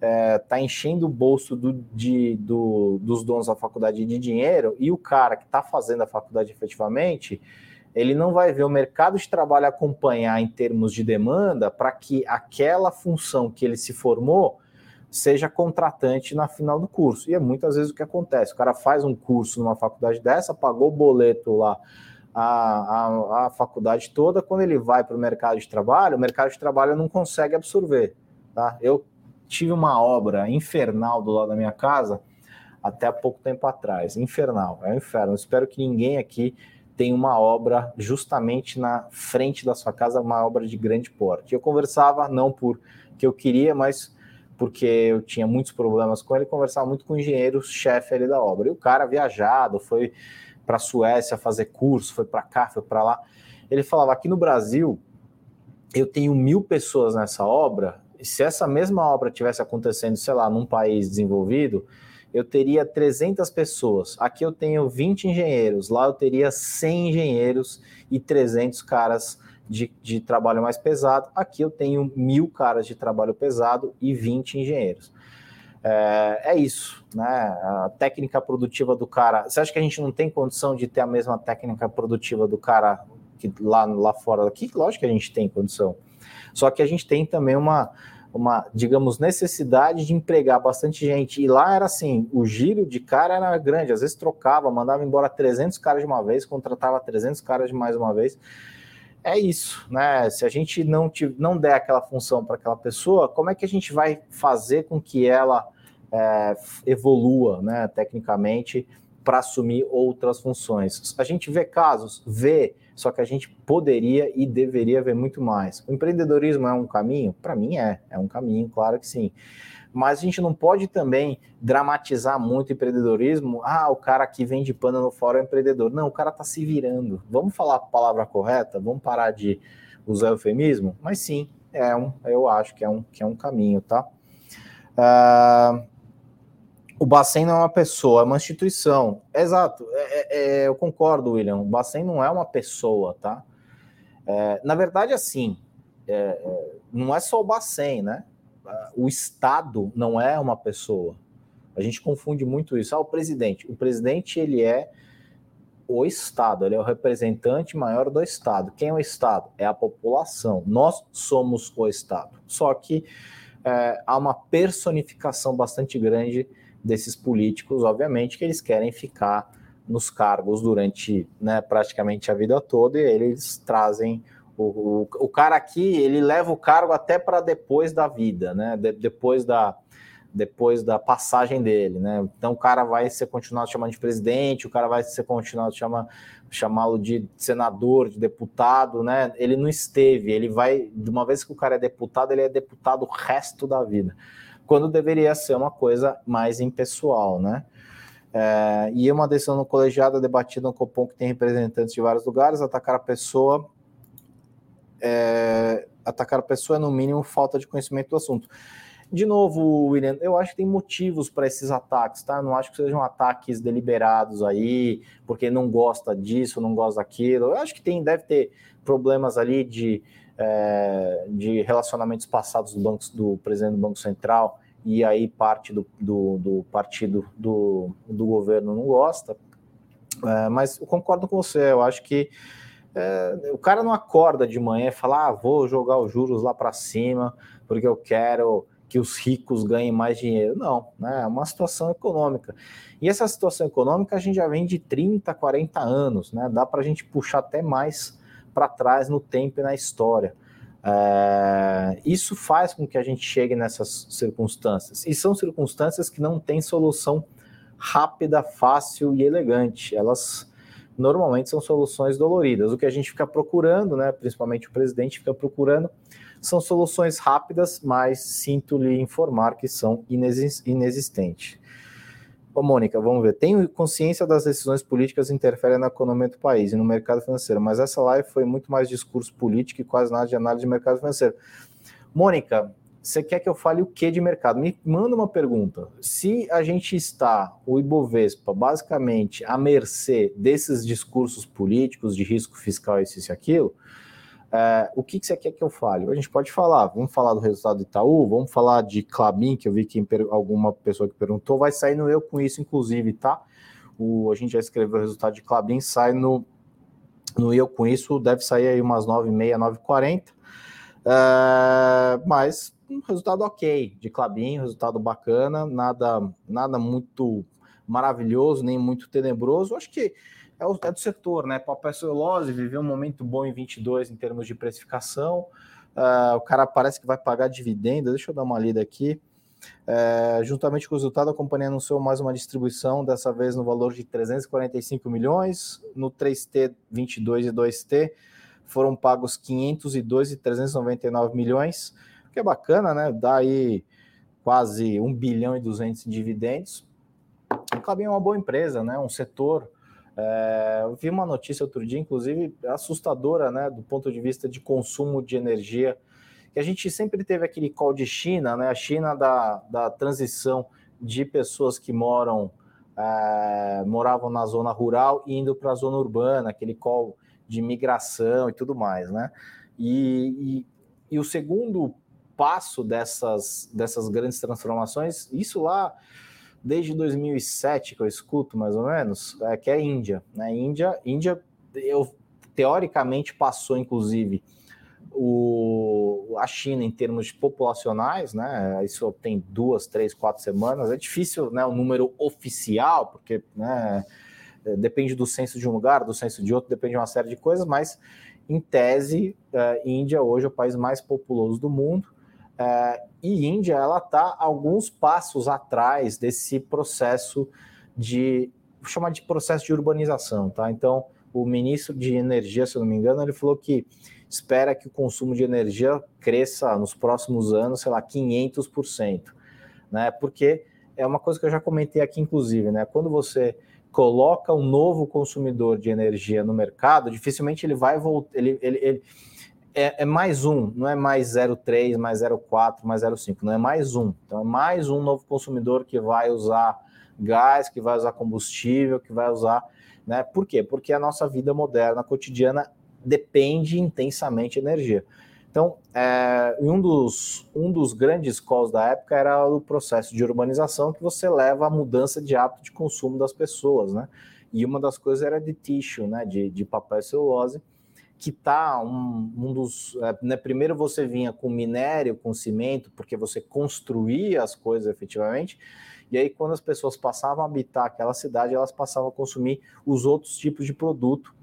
é, tá enchendo o bolso do, de, do, dos donos da faculdade de dinheiro e o cara que está fazendo a faculdade efetivamente, ele não vai ver o mercado de trabalho acompanhar em termos de demanda para que aquela função que ele se formou seja contratante na final do curso. E é muitas vezes o que acontece. O cara faz um curso numa faculdade dessa, pagou o boleto lá a, a, a faculdade toda, quando ele vai para o mercado de trabalho, o mercado de trabalho não consegue absorver. Tá? Eu tive uma obra infernal do lado da minha casa até há pouco tempo atrás. Infernal, é um inferno. espero que ninguém aqui tenha uma obra justamente na frente da sua casa, uma obra de grande porte. Eu conversava, não porque eu queria, mas porque eu tinha muitos problemas com ele, conversava muito com o engenheiro-chefe ali da obra. E o cara viajado, foi para a Suécia fazer curso, foi para cá, foi para lá. Ele falava: aqui no Brasil, eu tenho mil pessoas nessa obra se essa mesma obra tivesse acontecendo, sei lá, num país desenvolvido, eu teria 300 pessoas. Aqui eu tenho 20 engenheiros, lá eu teria 100 engenheiros e 300 caras de, de trabalho mais pesado. Aqui eu tenho mil caras de trabalho pesado e 20 engenheiros. É, é, isso, né? A técnica produtiva do cara. Você acha que a gente não tem condição de ter a mesma técnica produtiva do cara que lá, lá fora daqui? Lógico que a gente tem condição. Só que a gente tem também uma, uma, digamos, necessidade de empregar bastante gente. E lá era assim, o giro de cara era grande, às vezes trocava, mandava embora 300 caras de uma vez, contratava 300 caras de mais uma vez é isso, né? Se a gente não, te, não der aquela função para aquela pessoa, como é que a gente vai fazer com que ela é, evolua, né, tecnicamente, para assumir outras funções? A gente vê casos, vê, só que a gente poderia e deveria ver muito mais. O empreendedorismo é um caminho? Para mim é, é um caminho, claro que sim mas a gente não pode também dramatizar muito o empreendedorismo. Ah, o cara que vende pano no fórum é empreendedor. Não, o cara está se virando. Vamos falar a palavra correta? Vamos parar de usar eufemismo? Mas sim, é um, eu acho que é um, que é um caminho, tá? Uh, o Bacen não é uma pessoa, é uma instituição. Exato, é, é, é eu concordo, William. O Bacen não é uma pessoa, tá? É, na verdade, assim, é, é, não é só o Bacen, né? o Estado não é uma pessoa. A gente confunde muito isso. Ah, o presidente. O presidente, ele é o Estado, ele é o representante maior do Estado. Quem é o Estado? É a população. Nós somos o Estado. Só que é, há uma personificação bastante grande desses políticos, obviamente, que eles querem ficar nos cargos durante né, praticamente a vida toda e eles trazem o, o, o, cara aqui, ele leva o cargo até para depois da vida, né? De, depois da depois da passagem dele, né? Então o cara vai ser continuado chamando de presidente, o cara vai ser continuado chama chamá-lo de senador, de deputado, né? Ele não esteve, ele vai de uma vez que o cara é deputado, ele é deputado o resto da vida, quando deveria ser uma coisa mais impessoal, né? É, e uma decisão no colegiado debatida no Copom que tem representantes de vários lugares, atacar a pessoa é, atacar a pessoa é, no mínimo, falta de conhecimento do assunto. De novo, William, eu acho que tem motivos para esses ataques, tá? não acho que sejam ataques deliberados aí, porque não gosta disso, não gosta daquilo. Eu acho que tem, deve ter problemas ali de, é, de relacionamentos passados do, banco, do presidente do Banco Central, e aí parte do, do, do partido do, do governo não gosta. É, mas eu concordo com você, eu acho que é, o cara não acorda de manhã e fala: ah, vou jogar os juros lá para cima porque eu quero que os ricos ganhem mais dinheiro. Não, né? é uma situação econômica. E essa situação econômica a gente já vem de 30, 40 anos, né? dá para a gente puxar até mais para trás no tempo e na história. É, isso faz com que a gente chegue nessas circunstâncias. E são circunstâncias que não têm solução rápida, fácil e elegante. Elas normalmente são soluções doloridas. O que a gente fica procurando, né, principalmente o presidente fica procurando, são soluções rápidas, mas sinto lhe informar que são inexistentes. Ô, Mônica, vamos ver. Tenho consciência das decisões políticas interferem na economia do país e no mercado financeiro, mas essa live foi muito mais discurso político e quase nada de análise de mercado financeiro. Mônica, você quer que eu fale o que de mercado? Me manda uma pergunta. Se a gente está, o Ibovespa, basicamente à mercê desses discursos políticos de risco fiscal, isso e aquilo, é, o que, que você quer que eu fale? A gente pode falar, vamos falar do resultado do Itaú, vamos falar de Clabin, que eu vi que alguma pessoa que perguntou, vai sair no Eu Com Isso, inclusive, tá? O, a gente já escreveu o resultado de Clabin, sai no, no Eu Com Isso, deve sair aí umas 9h30, 9h40, é, mas um resultado ok de Clabin, resultado bacana, nada, nada muito maravilhoso, nem muito tenebroso. Acho que é, o, é do setor, né? Papel celulose viveu um momento bom em 22 em termos de precificação. Uh, o cara parece que vai pagar dividendo. Deixa eu dar uma lida aqui. Uh, juntamente com o resultado, a companhia anunciou mais uma distribuição, dessa vez no valor de 345 milhões. No 3T 22 e 2T foram pagos 502 e 399 milhões que é bacana, né? Dá aí quase 1 bilhão e 200 em dividendos. O Clabin é uma boa empresa, né? Um setor. É, eu vi uma notícia outro dia, inclusive assustadora, né? Do ponto de vista de consumo de energia, que a gente sempre teve aquele call de China, né? A China da, da transição de pessoas que moram é, moravam na zona rural indo para a zona urbana, aquele call de migração e tudo mais, né? E, e, e o segundo passo dessas, dessas grandes transformações, isso lá desde 2007 que eu escuto mais ou menos, é que é Índia, né? Índia, Índia, eu teoricamente passou inclusive o, a China em termos populacionais, né? Isso tem duas, três, quatro semanas. É difícil, né? O número oficial, porque né, depende do censo de um lugar, do censo de outro, depende de uma série de coisas, mas em tese, a Índia hoje é o país mais populoso do mundo. É, e Índia ela está alguns passos atrás desse processo de vou chamar de processo de urbanização, tá? Então o ministro de energia, se eu não me engano, ele falou que espera que o consumo de energia cresça nos próximos anos, sei lá, 500%, né? Porque é uma coisa que eu já comentei aqui, inclusive, né? Quando você coloca um novo consumidor de energia no mercado, dificilmente ele vai voltar, ele, ele, ele é, é, mais um, não é mais 0,3, mais 0,4, mais 0,5, não é mais um. Então é mais um novo consumidor que vai usar gás, que vai usar combustível, que vai usar, né? Por quê? Porque a nossa vida moderna, cotidiana, depende intensamente de energia. Então, é, um, dos, um dos grandes calls da época era o processo de urbanização que você leva à mudança de hábito de consumo das pessoas, né? E uma das coisas era de tissue, né? De, de papel celulose, que tá um, um dos. É, né, primeiro você vinha com minério, com cimento, porque você construía as coisas efetivamente, e aí quando as pessoas passavam a habitar aquela cidade, elas passavam a consumir os outros tipos de produto,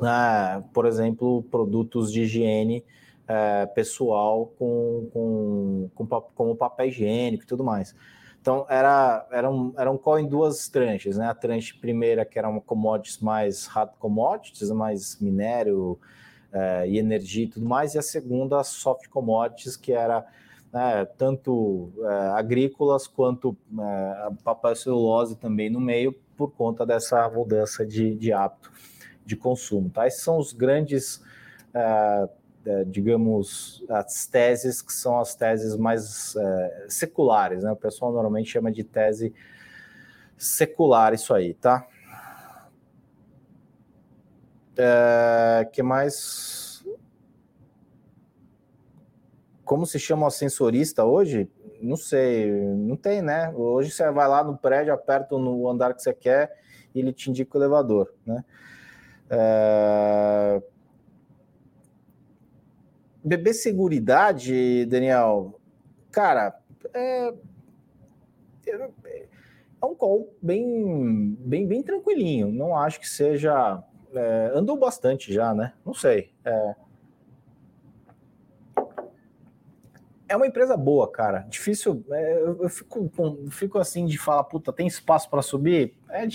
né, por exemplo, produtos de higiene é, pessoal com, com, com, como papel higiênico e tudo mais. Então, era, era, um, era um call em duas tranches, né? A tranche primeira, que era uma commodities mais hard commodities, mais minério é, e energia e tudo mais, e a segunda, soft commodities, que era né, tanto é, agrícolas quanto é, papel celulose também no meio, por conta dessa mudança de, de hábito de consumo. Tá? Esses são os grandes é, digamos, as teses que são as teses mais é, seculares, né? O pessoal normalmente chama de tese secular isso aí, tá? É, que mais? Como se chama o ascensorista hoje? Não sei, não tem, né? Hoje você vai lá no prédio, aperta no andar que você quer e ele te indica o elevador, né? É, Bebê Seguridade, Daniel, cara, é, é, é um call bem, bem, bem tranquilinho. Não acho que seja. É, andou bastante já, né? Não sei. É, é uma empresa boa, cara. Difícil. É, eu fico, fico assim de falar, puta, tem espaço para subir? É,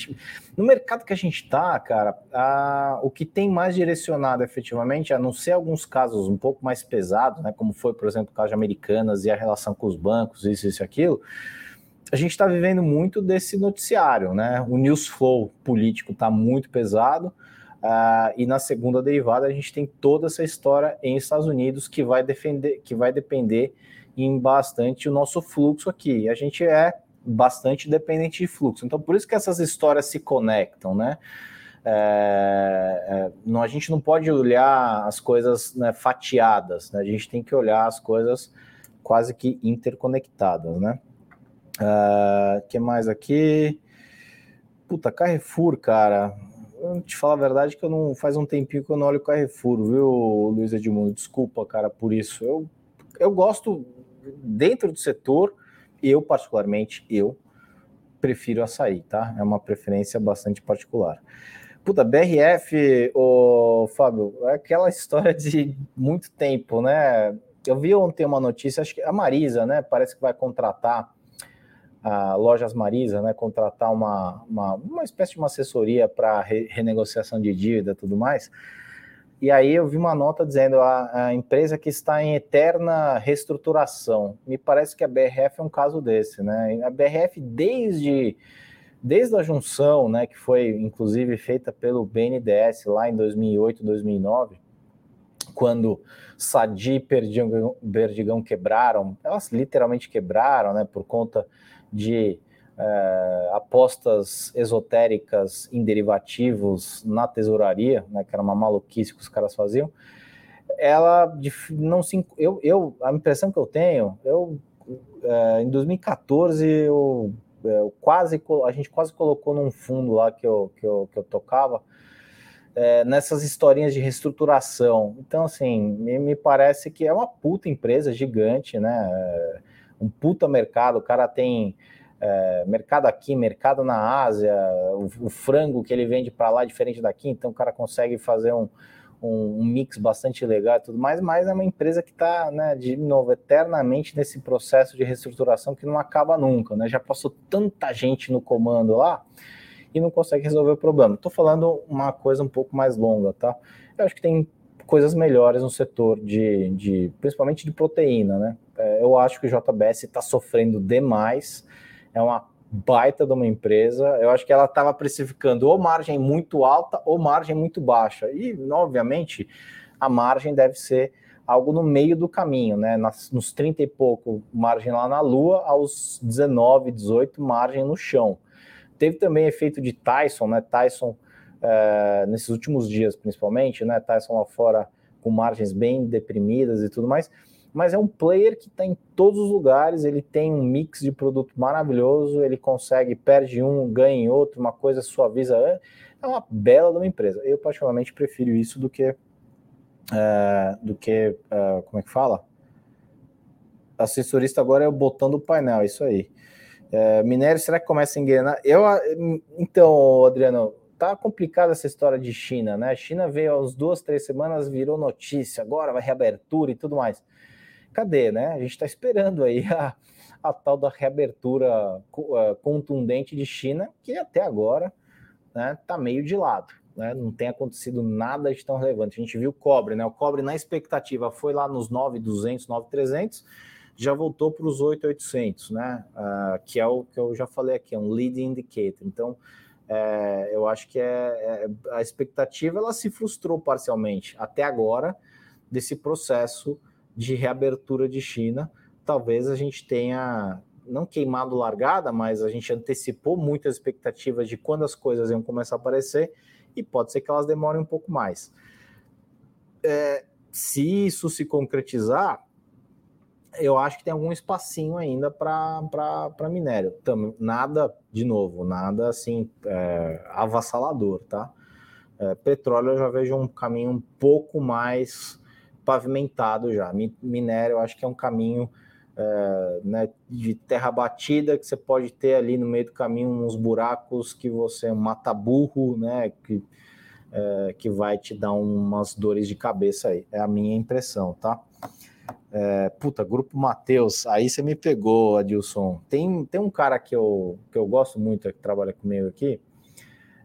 no mercado que a gente tá, cara, a, o que tem mais direcionado efetivamente, a não ser alguns casos um pouco mais pesados, né? Como foi, por exemplo, o caso de Americanas e a relação com os bancos, isso, isso e aquilo. A gente está vivendo muito desse noticiário, né? O news flow político está muito pesado. Uh, e na segunda derivada a gente tem toda essa história em Estados Unidos que vai defender, que vai depender em bastante o nosso fluxo aqui. A gente é bastante dependente de fluxo. Então, por isso que essas histórias se conectam, né? É, é, não, a gente não pode olhar as coisas né, fatiadas, né? a gente tem que olhar as coisas quase que interconectadas, né? Uh, que mais aqui? Puta, Carrefour, cara te falar a verdade que eu não faz um tempinho que eu não olho Carrefour, viu, Luiz Edmundo? Desculpa, cara, por isso. Eu, eu gosto dentro do setor, eu particularmente, eu prefiro açaí, tá? É uma preferência bastante particular. Puta, BRF, ô Fábio, é aquela história de muito tempo, né? Eu vi ontem uma notícia, acho que a Marisa, né? Parece que vai contratar a Lojas Marisa, né, contratar uma, uma, uma espécie de uma assessoria para re, renegociação de dívida e tudo mais. E aí eu vi uma nota dizendo a, a, empresa que está em eterna reestruturação. Me parece que a BRF é um caso desse, né? A BRF desde desde a junção, né, que foi inclusive feita pelo BNDES lá em 2008, 2009, quando Sadi e Perdigão, Perdigão quebraram, elas literalmente quebraram, né, por conta de é, apostas esotéricas em derivativos na tesouraria, né, que era uma maluquice que os caras faziam, ela não se. Eu, eu, a impressão que eu tenho, eu é, em 2014 eu, eu, quase a gente quase colocou num fundo lá que eu, que eu, que eu tocava é, nessas historinhas de reestruturação. Então, assim, me, me, parece que é uma puta empresa gigante, né? Um puta mercado, o cara tem é, mercado aqui, mercado na Ásia, o, o frango que ele vende para lá é diferente daqui, então o cara consegue fazer um, um, um, mix bastante legal e tudo mais, mas é uma empresa que está, né, de novo, eternamente nesse processo de reestruturação que não acaba nunca, né? Já passou tanta gente no comando lá e não consegue resolver o problema. Estou falando uma coisa um pouco mais longa, tá? Eu acho que tem coisas melhores no setor de, de principalmente de proteína, né? É, eu acho que o JBS está sofrendo demais. É uma baita de uma empresa. Eu acho que ela estava precificando ou margem muito alta ou margem muito baixa. E, obviamente, a margem deve ser algo no meio do caminho, né? Nas, nos 30 e pouco, margem lá na Lua, aos 19, 18, margem no chão. Teve também efeito de Tyson, né? Tyson, é, nesses últimos dias, principalmente, né? Tyson lá fora com margens bem deprimidas e tudo mais mas é um player que está em todos os lugares, ele tem um mix de produto maravilhoso, ele consegue, perde um, ganha em outro, uma coisa suaviza. É uma bela de uma empresa. Eu, particularmente, prefiro isso do que. É, do que. É, como é que fala? Assessorista agora é o botão do painel, isso aí. É, minério, será que começa a engrenar? Eu, então, Adriano, tá complicada essa história de China, né? A China veio uns duas, três semanas, virou notícia, agora vai reabertura e tudo mais cadê, né? A gente está esperando aí a, a tal da reabertura uh, contundente de China, que até agora né, tá meio de lado. Né? Não tem acontecido nada de tão relevante. A gente viu o cobre, né? O cobre na expectativa foi lá nos 9,200, 9,300, já voltou para os 8,800, né? Uh, que é o que eu já falei aqui, é um lead indicator. Então, é, eu acho que é, é, a expectativa ela se frustrou parcialmente até agora desse processo de reabertura de China, talvez a gente tenha não queimado largada, mas a gente antecipou muitas expectativas de quando as coisas iam começar a aparecer e pode ser que elas demorem um pouco mais. É, se isso se concretizar, eu acho que tem algum espacinho ainda para minério. Tam, nada, de novo, nada assim é, avassalador, tá? É, petróleo eu já vejo um caminho um pouco mais pavimentado já. Minério, eu acho que é um caminho é, né, de terra batida que você pode ter ali no meio do caminho uns buracos que você mata burro, né? Que, é, que vai te dar umas dores de cabeça aí. É a minha impressão, tá? É, puta, Grupo Mateus, aí você me pegou, Adilson. Tem, tem um cara que eu, que eu gosto muito, que trabalha comigo aqui,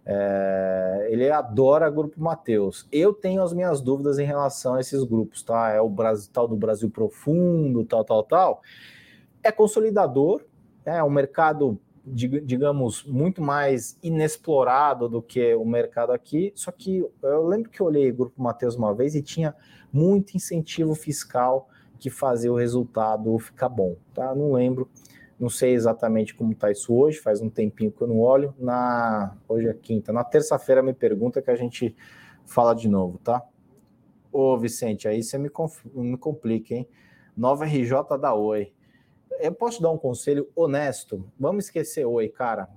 é, ele adora Grupo Mateus. Eu tenho as minhas dúvidas em relação a esses grupos, tá? É o Brasil, tal do Brasil Profundo, tal, tal, tal. É consolidador, é um mercado, digamos, muito mais inexplorado do que o mercado aqui. Só que eu lembro que eu olhei Grupo Mateus uma vez e tinha muito incentivo fiscal que fazia o resultado ficar bom, tá? Não lembro não sei exatamente como está isso hoje, faz um tempinho que eu não olho. Na hoje é quinta, na terça-feira me pergunta que a gente fala de novo, tá? Ô Vicente, aí você me, me complica, hein? Nova RJ da Oi. Eu posso dar um conselho honesto? Vamos esquecer Oi, cara.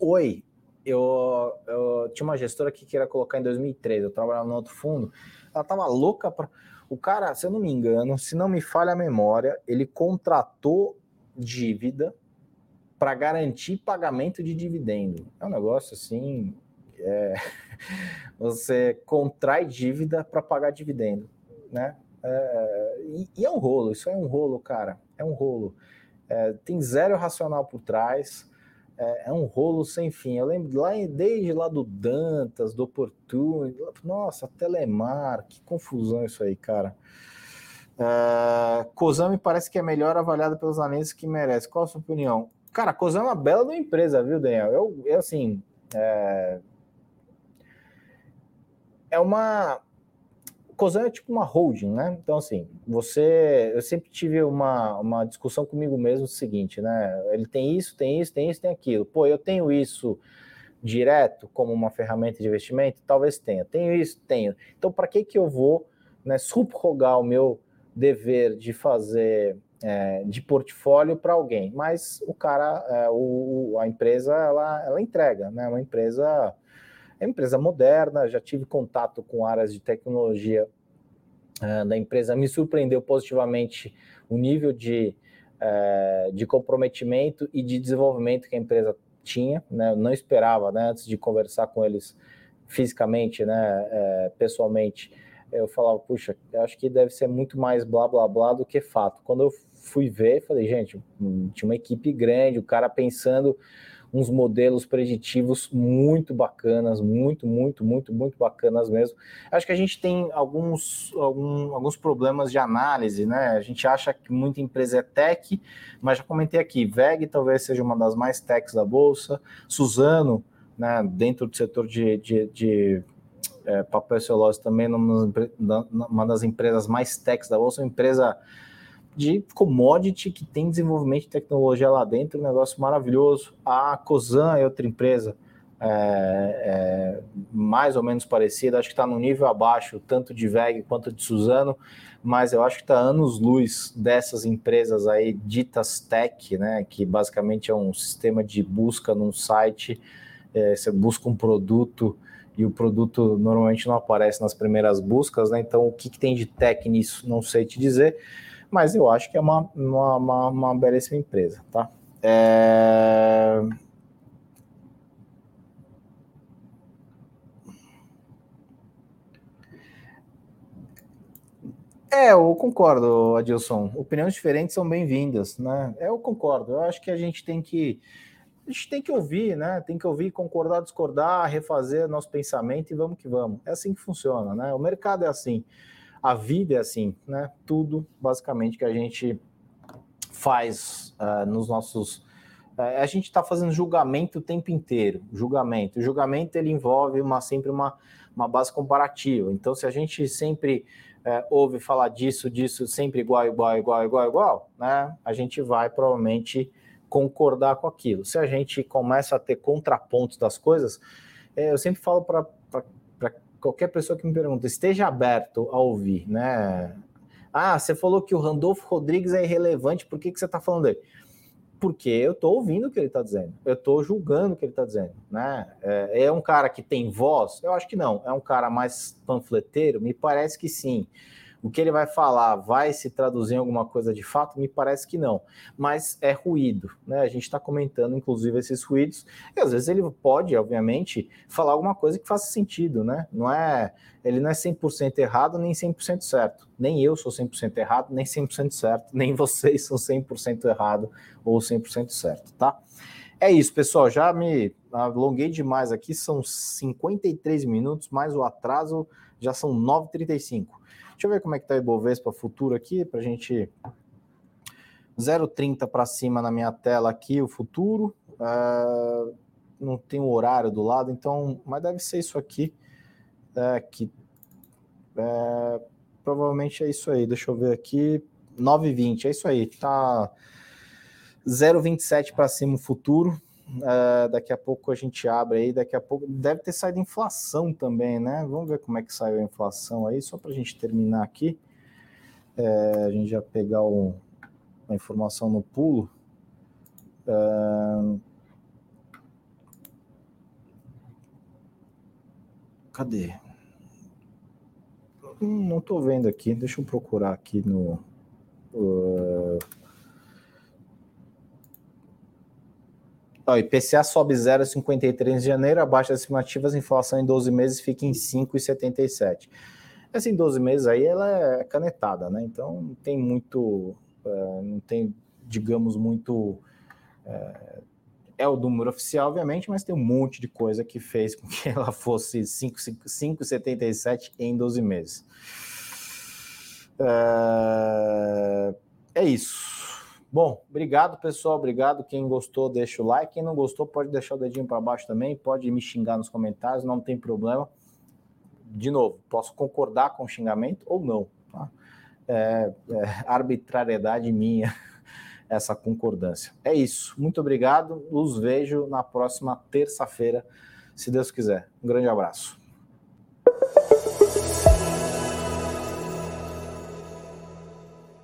Oi, eu, eu tinha uma gestora que queria colocar em 2003, eu trabalhava no outro fundo, ela tava louca para o cara, se eu não me engano, se não me falha a memória, ele contratou dívida para garantir pagamento de dividendo. É um negócio assim. É... Você contrai dívida para pagar dividendo, né? É... E, é um rolo, isso é um rolo, cara. É um rolo. É, tem zero racional por trás. É, é, um rolo sem fim. Eu lembro lá desde lá do Dantas, do Opportunity, nossa, Telemar, que confusão isso aí, cara. Uh, parece que é melhor avaliado pelos analistas que merece. Qual a sua opinião? Cara, Cozami é uma bela uma empresa, viu, Daniel? Eu, eu assim. É, é uma. Cozami é tipo uma holding, né? Então, assim, você. Eu sempre tive uma, uma discussão comigo mesmo o seguinte, né? Ele tem isso, tem isso, tem isso, tem aquilo. Pô, eu tenho isso direto como uma ferramenta de investimento? Talvez tenha. Tenho isso? Tenho. Então, para que, que eu vou né, subrogar o meu dever de fazer é, de portfólio para alguém, mas o cara, é, o, a empresa, ela, ela entrega, né? Uma empresa, é uma empresa moderna. Já tive contato com áreas de tecnologia é, da empresa, me surpreendeu positivamente o nível de, é, de comprometimento e de desenvolvimento que a empresa tinha, né? Eu não esperava, né? Antes de conversar com eles fisicamente, né? É, pessoalmente eu falava, puxa, eu acho que deve ser muito mais blá blá blá do que fato. Quando eu fui ver, falei, gente, tinha uma equipe grande, o cara pensando uns modelos preditivos muito bacanas, muito, muito, muito, muito bacanas mesmo. Acho que a gente tem alguns, algum, alguns problemas de análise, né? A gente acha que muita empresa é tech, mas já comentei aqui, VEG talvez seja uma das mais techs da Bolsa, Suzano, né, dentro do setor de, de, de é, papel e celulose também, uma das empresas mais techs da Bolsa, uma empresa de commodity que tem desenvolvimento de tecnologia lá dentro, um negócio maravilhoso. A Cosan é outra empresa é, é, mais ou menos parecida, acho que está no nível abaixo, tanto de VEG quanto de Suzano, mas eu acho que está anos-luz dessas empresas aí ditas tech, né, que basicamente é um sistema de busca num site, é, você busca um produto e o produto normalmente não aparece nas primeiras buscas, né, então o que, que tem de tech nisso, não sei te dizer, mas eu acho que é uma, uma, uma, uma belíssima empresa, tá? É... É, eu concordo, Adilson. Opiniões diferentes são bem-vindas, né? Eu concordo. Eu acho que a gente tem que a gente tem que ouvir, né? Tem que ouvir, concordar, discordar, refazer nosso pensamento e vamos que vamos. É assim que funciona, né? O mercado é assim a vida é assim, né? Tudo basicamente que a gente faz uh, nos nossos. Uh, a gente está fazendo julgamento o tempo inteiro, julgamento. O julgamento ele envolve uma, sempre uma, uma base comparativa. Então, se a gente sempre uh, ouve falar disso, disso, sempre igual, igual, igual, igual, igual, né? A gente vai provavelmente concordar com aquilo. Se a gente começa a ter contrapontos das coisas, eu sempre falo para qualquer pessoa que me pergunta, esteja aberto a ouvir, né? Ah, você falou que o Randolfo Rodrigues é irrelevante, por que, que você está falando dele? Porque eu estou ouvindo o que ele está dizendo, eu estou julgando o que ele está dizendo, né? É, é um cara que tem voz? Eu acho que não. É um cara mais panfleteiro? Me parece que sim. O que ele vai falar vai se traduzir em alguma coisa de fato? Me parece que não. Mas é ruído, né? A gente está comentando, inclusive, esses ruídos. E às vezes ele pode, obviamente, falar alguma coisa que faça sentido, né? Não é, ele não é 100% errado nem 100% certo. Nem eu sou 100% errado, nem 100% certo, nem vocês são 100% errado ou 100% certo, tá? É isso, pessoal. Já me alonguei demais aqui, são 53 minutos, mais o atraso já são 9h35. Deixa eu ver como é que tá o Ibovespa futuro aqui, para a gente... 0,30 para cima na minha tela aqui, o futuro. Uh, não tem o horário do lado, então... Mas deve ser isso aqui. É, que, é, provavelmente é isso aí. Deixa eu ver aqui. 9,20, é isso aí. Tá 0,27 para cima o futuro. Uh, daqui a pouco a gente abre aí, daqui a pouco deve ter saído inflação também, né? Vamos ver como é que saiu a inflação aí, só para a gente terminar aqui. É, a gente já pegar o, a informação no pulo. Uh, cadê? Não estou vendo aqui, deixa eu procurar aqui no. Uh, Ó, IPCA sobe 0,53 em janeiro, abaixo das estimativas, inflação em 12 meses fica em 5,77. Essa em 12 meses aí ela é canetada, né? Então não tem muito, é, não tem, digamos, muito. É, é, o número oficial, obviamente, mas tem um monte de coisa que fez com que ela fosse 5,77 em 12 meses. É, é isso. Bom, obrigado pessoal, obrigado. Quem gostou, deixa o like. Quem não gostou, pode deixar o dedinho para baixo também, pode me xingar nos comentários, não tem problema. De novo, posso concordar com o xingamento ou não. Tá? É, é arbitrariedade minha essa concordância. É isso. Muito obrigado. Os vejo na próxima terça-feira, se Deus quiser. Um grande abraço.